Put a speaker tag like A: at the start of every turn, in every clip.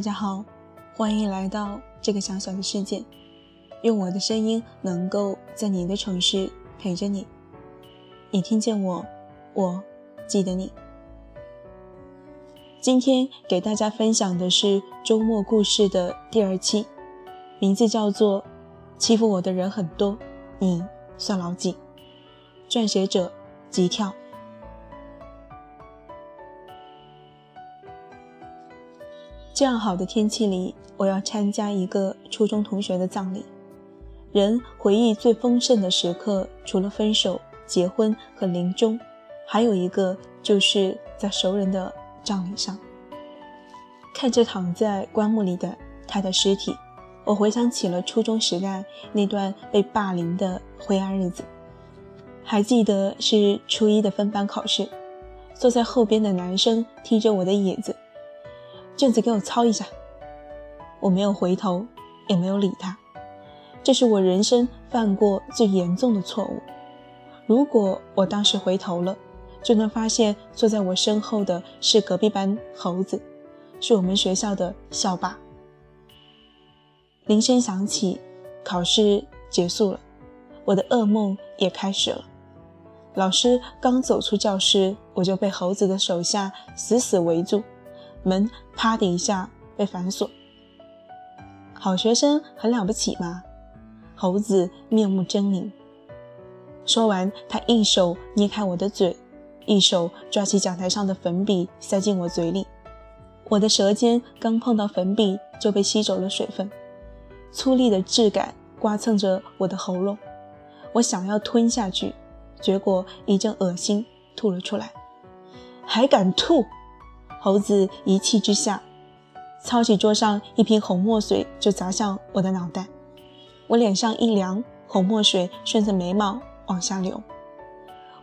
A: 大家好，欢迎来到这个小小的世界，用我的声音能够在你的城市陪着你。你听见我，我记得你。今天给大家分享的是周末故事的第二期，名字叫做《欺负我的人很多，你算老几》。撰写者：急跳。这样好的天气里，我要参加一个初中同学的葬礼。人回忆最丰盛的时刻，除了分手、结婚和临终，还有一个就是在熟人的葬礼上，看着躺在棺木里的他的尸体，我回想起了初中时代那段被霸凌的灰暗日子。还记得是初一的分班考试，坐在后边的男生踢着我的椅子。卷子给我抄一下。我没有回头，也没有理他。这是我人生犯过最严重的错误。如果我当时回头了，就能发现坐在我身后的是隔壁班猴子，是我们学校的校霸。铃声响起，考试结束了，我的噩梦也开始了。老师刚走出教室，我就被猴子的手下死死围住。门啪的一下被反锁。好学生很了不起吗？猴子面目狰狞。说完，他一手捏开我的嘴，一手抓起讲台上的粉笔塞进我嘴里。我的舌尖刚碰到粉笔，就被吸走了水分，粗粝的质感刮蹭着我的喉咙。我想要吞下去，结果一阵恶心，吐了出来。还敢吐！猴子一气之下，抄起桌上一瓶红墨水就砸向我的脑袋。我脸上一凉，红墨水顺着眉毛往下流。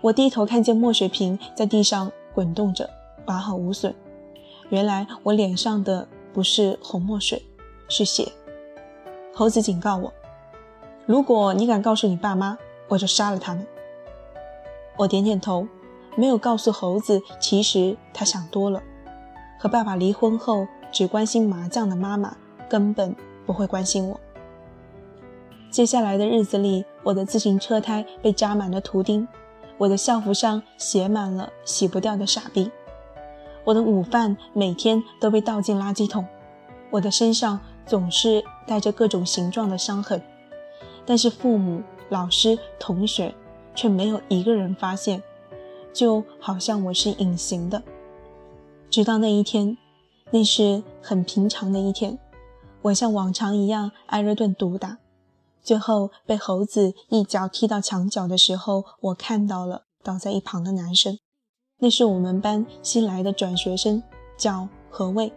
A: 我低头看见墨水瓶在地上滚动着，完好无损。原来我脸上的不是红墨水，是血。猴子警告我：如果你敢告诉你爸妈，我就杀了他们。我点点头，没有告诉猴子，其实他想多了。和爸爸离婚后，只关心麻将的妈妈根本不会关心我。接下来的日子里，我的自行车胎被扎满了图钉，我的校服上写满了洗不掉的傻逼，我的午饭每天都被倒进垃圾桶，我的身上总是带着各种形状的伤痕，但是父母、老师、同学却没有一个人发现，就好像我是隐形的。直到那一天，那是很平常的一天，我像往常一样挨了顿毒打，最后被猴子一脚踢到墙角的时候，我看到了倒在一旁的男生，那是我们班新来的转学生，叫何卫。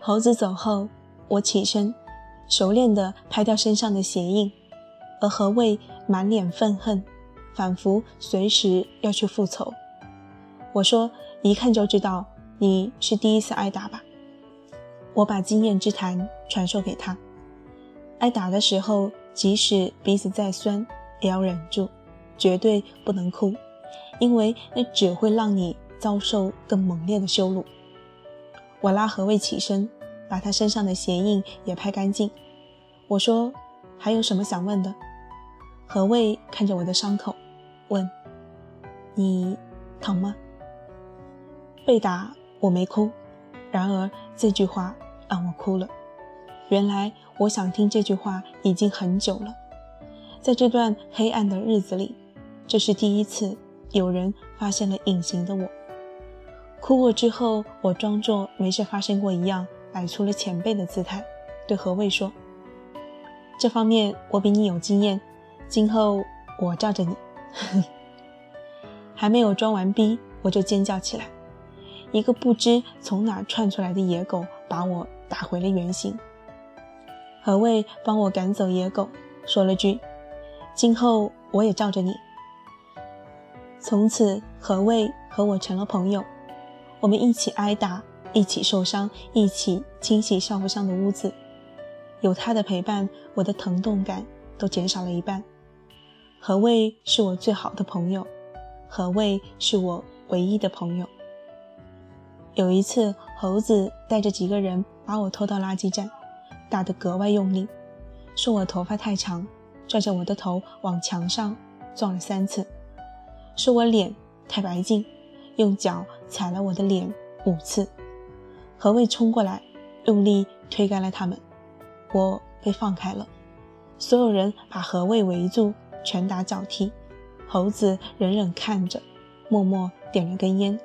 A: 猴子走后，我起身，熟练地拍掉身上的鞋印，而何卫满脸愤恨，仿佛随时要去复仇。我说，一看就知道。你是第一次挨打吧？我把经验之谈传授给他。挨打的时候，即使鼻子再酸，也要忍住，绝对不能哭，因为那只会让你遭受更猛烈的羞辱。我拉何卫起身，把他身上的鞋印也拍干净。我说：“还有什么想问的？”何卫看着我的伤口，问：“你疼吗？”被打。我没哭，然而这句话让我哭了。原来我想听这句话已经很久了。在这段黑暗的日子里，这是第一次有人发现了隐形的我。哭过之后，我装作没事发生过一样，摆出了前辈的姿态，对何卫说：“这方面我比你有经验，今后我罩着你。”还没有装完逼，我就尖叫起来。一个不知从哪窜出来的野狗把我打回了原形。何卫帮我赶走野狗，说了句：“今后我也罩着你。”从此，何卫和我成了朋友，我们一起挨打，一起受伤，一起清洗校服上的污渍。有他的陪伴，我的疼痛感都减少了一半。何卫是我最好的朋友，何卫是我唯一的朋友。有一次，猴子带着几个人把我拖到垃圾站，打得格外用力，说我头发太长，拽着我的头往墙上撞了三次，说我脸太白净，用脚踩了我的脸五次。何卫冲过来，用力推开了他们，我被放开了。所有人把何卫围住，拳打脚踢。猴子忍忍看着，默默点了根烟。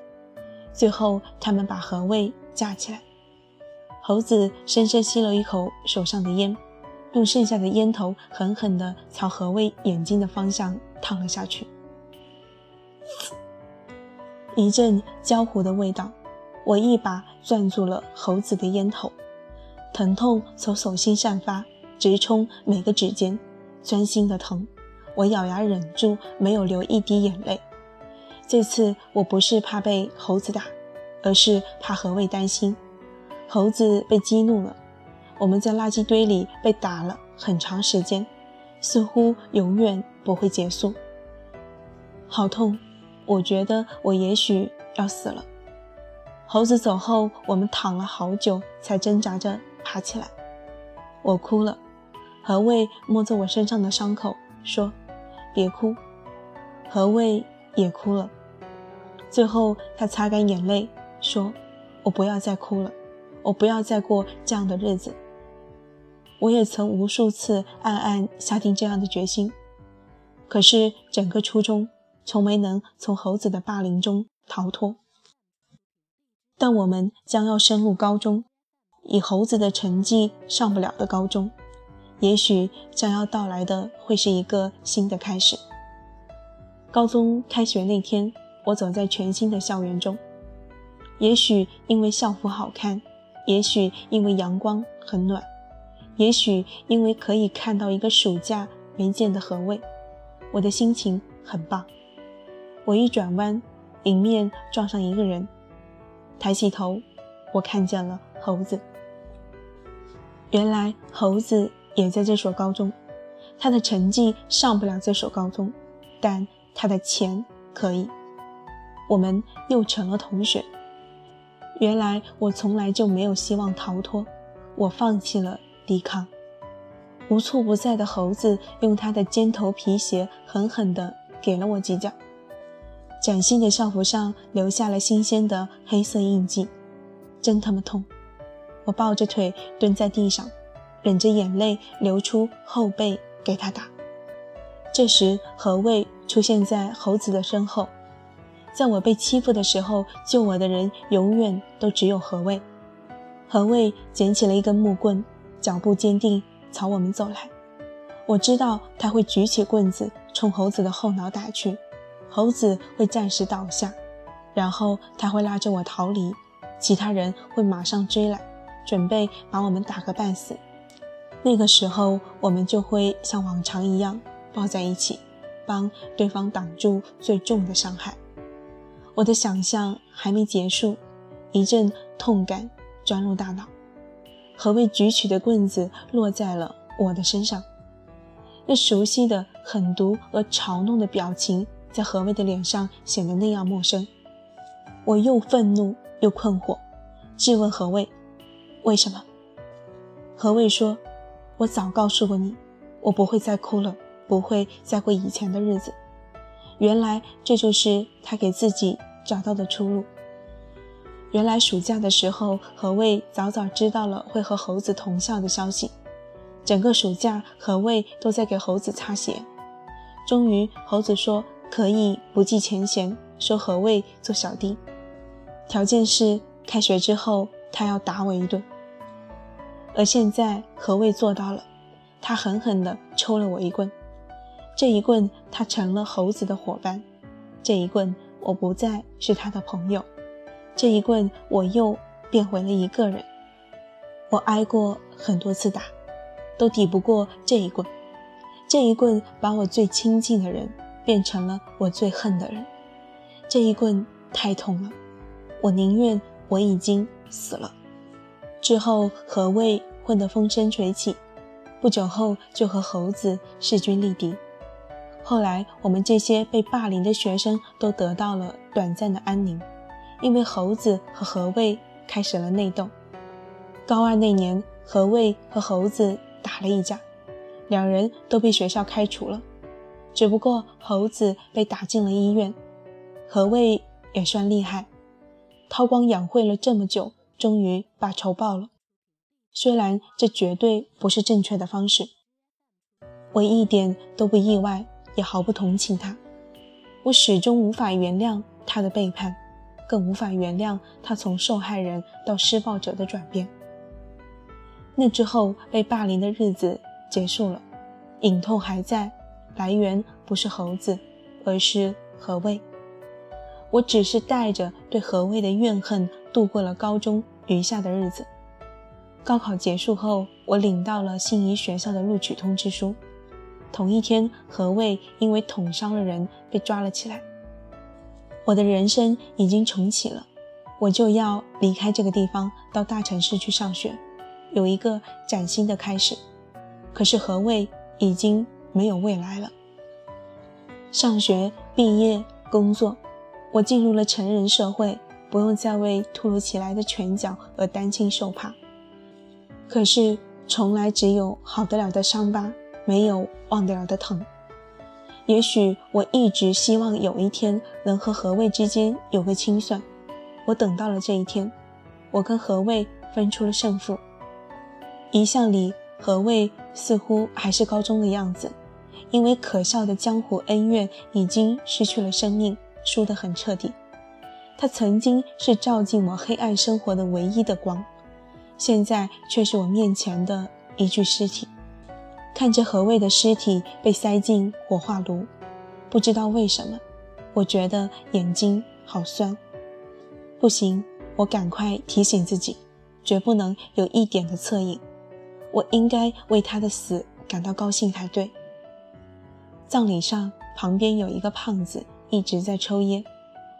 A: 最后，他们把何卫架起来。猴子深深吸了一口手上的烟，用剩下的烟头狠狠地朝何卫眼睛的方向烫了下去。一阵焦糊的味道，我一把攥住了猴子的烟头，疼痛从手心散发，直冲每个指尖，钻心的疼。我咬牙忍住，没有流一滴眼泪。这次我不是怕被猴子打，而是怕何卫担心。猴子被激怒了，我们在垃圾堆里被打了很长时间，似乎永远不会结束。好痛，我觉得我也许要死了。猴子走后，我们躺了好久，才挣扎着爬起来。我哭了，何卫摸着我身上的伤口说。别哭，何卫也哭了。最后，他擦干眼泪，说：“我不要再哭了，我不要再过这样的日子。”我也曾无数次暗暗下定这样的决心，可是整个初中从没能从猴子的霸凌中逃脱。但我们将要升入高中，以猴子的成绩上不了的高中。也许将要到来的会是一个新的开始。高中开学那天，我走在全新的校园中。也许因为校服好看，也许因为阳光很暖，也许因为可以看到一个暑假没见的何卫，我的心情很棒。我一转弯，迎面撞上一个人，抬起头，我看见了猴子。原来猴子。也在这所高中，他的成绩上不了这所高中，但他的钱可以。我们又成了同学。原来我从来就没有希望逃脱，我放弃了抵抗。无处不在的猴子用他的尖头皮鞋狠狠地给了我几脚，崭新的校服上留下了新鲜的黑色印记，真他妈痛！我抱着腿蹲在地上。忍着眼泪流出后背给他打。这时何卫出现在猴子的身后，在我被欺负的时候，救我的人永远都只有何卫。何卫捡起了一根木棍，脚步坚定朝我们走来。我知道他会举起棍子冲猴子的后脑打去，猴子会暂时倒下，然后他会拉着我逃离，其他人会马上追来，准备把我们打个半死。那个时候，我们就会像往常一样抱在一起，帮对方挡住最重的伤害。我的想象还没结束，一阵痛感钻入大脑。何卫举起的棍子落在了我的身上，那熟悉的狠毒而嘲弄的表情在何卫的脸上显得那样陌生。我又愤怒又困惑，质问何卫：“为什么？”何卫说。我早告诉过你，我不会再哭了，不会再过以前的日子。原来这就是他给自己找到的出路。原来暑假的时候，何卫早早知道了会和猴子同校的消息。整个暑假，何卫都在给猴子擦鞋。终于，猴子说可以不计前嫌，收何卫做小弟，条件是开学之后他要打我一顿。而现在何卫做到了，他狠狠地抽了我一棍，这一棍他成了猴子的伙伴，这一棍我不再是他的朋友，这一棍我又变回了一个人。我挨过很多次打，都抵不过这一棍，这一棍把我最亲近的人变成了我最恨的人，这一棍太痛了，我宁愿我已经死了。之后，何卫混得风生水起，不久后就和猴子势均力敌。后来，我们这些被霸凌的学生都得到了短暂的安宁，因为猴子和何卫开始了内斗。高二那年，何卫和猴子打了一架，两人都被学校开除了。只不过猴子被打进了医院，何卫也算厉害，韬光养晦了这么久，终于把仇报了。虽然这绝对不是正确的方式，我一点都不意外，也毫不同情他。我始终无法原谅他的背叛，更无法原谅他从受害人到施暴者的转变。那之后被霸凌的日子结束了，隐痛还在，来源不是猴子，而是何卫。我只是带着对何卫的怨恨度过了高中余下的日子。高考结束后，我领到了心仪学校的录取通知书。同一天，何卫因为捅伤了人被抓了起来。我的人生已经重启了，我就要离开这个地方，到大城市去上学。有一个崭新的开始，可是何谓已经没有未来了？上学、毕业、工作，我进入了成人社会，不用再为突如其来的拳脚而担惊受怕。可是，从来只有好得了的伤疤，没有忘得了的疼。也许我一直希望有一天能和何卫之间有个清算，我等到了这一天，我跟何卫分出了胜负。遗像里，何卫似乎还是高中的样子，因为可笑的江湖恩怨已经失去了生命，输得很彻底。他曾经是照进我黑暗生活的唯一的光，现在却是我面前的一具尸体。看着何卫的尸体被塞进火化炉，不知道为什么，我觉得眼睛好酸。不行，我赶快提醒自己，绝不能有一点的恻隐。我应该为他的死感到高兴才对。葬礼上，旁边有一个胖子一直在抽烟，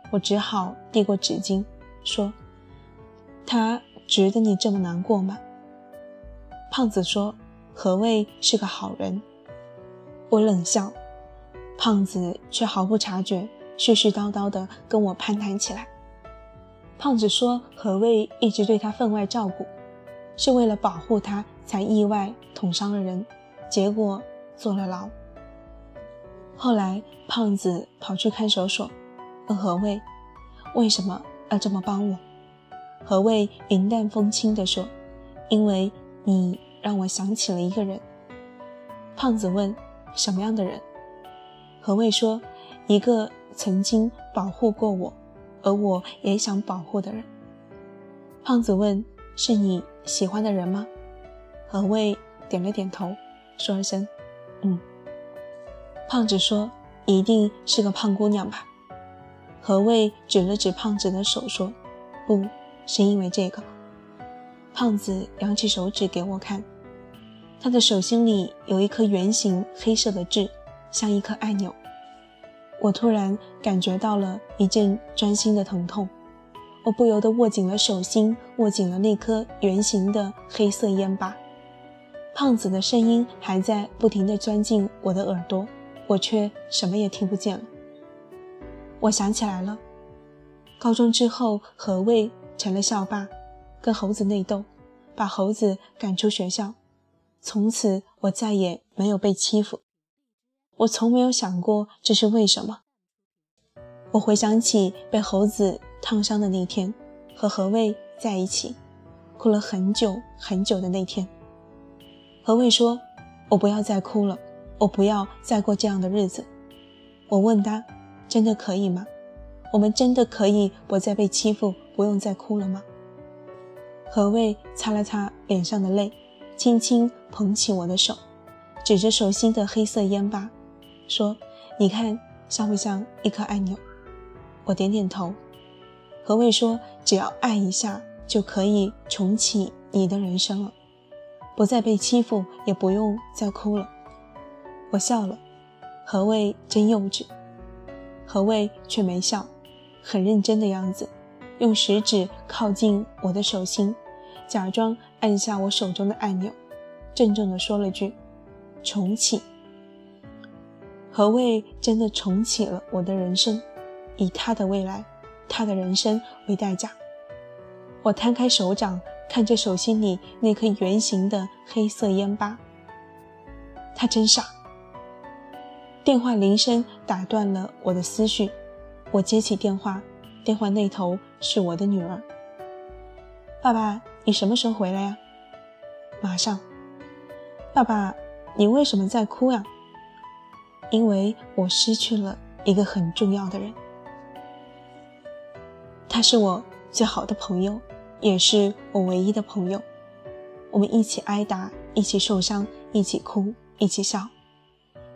A: 我只好递过纸巾，说：“他值得你这么难过吗？”胖子说：“何谓是个好人？”我冷笑，胖子却毫不察觉，絮絮叨叨地跟我攀谈起来。胖子说：“何谓一直对他分外照顾。”是为了保护他，才意外捅伤了人，结果坐了牢。后来，胖子跑去看守所，问何卫：“为什么要这么帮我？”何卫云淡风轻地说：“因为你让我想起了一个人。”胖子问：“什么样的人？”何卫说：“一个曾经保护过我，而我也想保护的人。”胖子问：“是你？”喜欢的人吗？何卫点了点头，说了声“嗯”。胖子说：“一定是个胖姑娘吧？”何卫指了指胖子的手说：“不是因为这个。”胖子扬起手指给我看，他的手心里有一颗圆形黑色的痣，像一颗按钮。我突然感觉到了一阵钻心的疼痛。我不由得握紧了手心，握紧了那颗圆形的黑色烟疤。胖子的声音还在不停地钻进我的耳朵，我却什么也听不见了。我想起来了，高中之后，何卫成了校霸，跟猴子内斗，把猴子赶出学校。从此，我再也没有被欺负。我从没有想过这是为什么。我回想起被猴子。烫伤的那天，和何卫在一起，哭了很久很久的那天。何卫说：“我不要再哭了，我不要再过这样的日子。”我问他：“真的可以吗？我们真的可以不再被欺负，不用再哭了吗？”何卫擦了擦脸上的泪，轻轻捧起我的手，指着手心的黑色烟疤，说：“你看像不像一颗按钮？”我点点头。何谓说只要按一下就可以重启你的人生了，不再被欺负，也不用再哭了。我笑了，何谓真幼稚？何谓却没笑，很认真的样子，用食指靠近我的手心，假装按下我手中的按钮，郑重地说了句：“重启。”何谓真的重启了我的人生，以他的未来。他的人生为代价，我摊开手掌，看着手心里那颗圆形的黑色烟疤。他真傻。电话铃声打断了我的思绪，我接起电话，电话那头是我的女儿。爸爸，你什么时候回来呀？马上。爸爸，你为什么在哭呀？因为我失去了一个很重要的人。他是我最好的朋友，也是我唯一的朋友。我们一起挨打，一起受伤，一起哭，一起笑。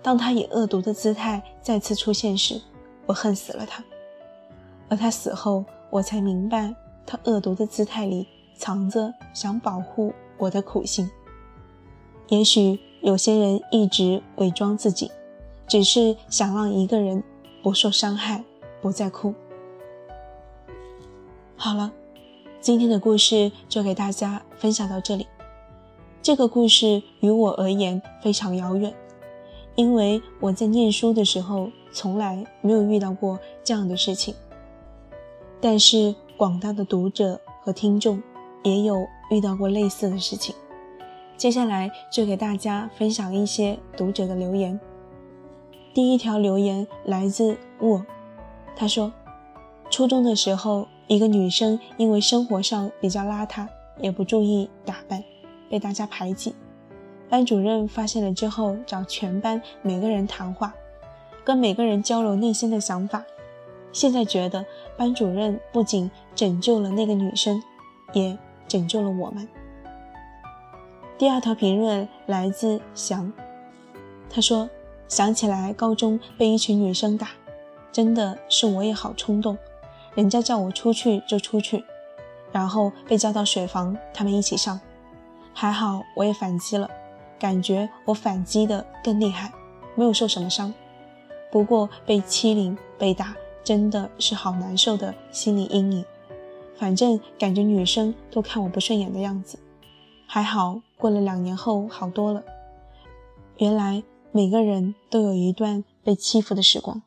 A: 当他以恶毒的姿态再次出现时，我恨死了他。而他死后，我才明白，他恶毒的姿态里藏着想保护我的苦心。也许有些人一直伪装自己，只是想让一个人不受伤害，不再哭。好了，今天的故事就给大家分享到这里。这个故事于我而言非常遥远。因为我在念书的时候从来没有遇到过这样的事情，但是广大的读者和听众也有遇到过类似的事情。接下来就给大家分享一些读者的留言。第一条留言来自我，他说：初中的时候，一个女生因为生活上比较邋遢，也不注意打扮，被大家排挤。班主任发现了之后，找全班每个人谈话，跟每个人交流内心的想法。现在觉得班主任不仅拯救了那个女生，也拯救了我们。第二条评论来自翔，他说：“想起来高中被一群女生打，真的是我也好冲动，人家叫我出去就出去，然后被叫到水房，他们一起上，还好我也反击了。”感觉我反击的更厉害，没有受什么伤。不过被欺凌、被打，真的是好难受的心理阴影。反正感觉女生都看我不顺眼的样子。还好过了两年后好多了。原来每个人都有一段被欺负的时光。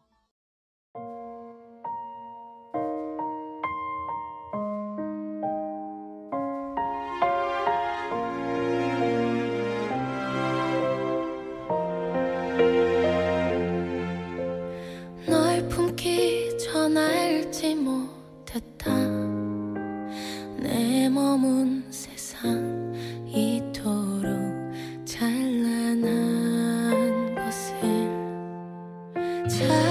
B: 才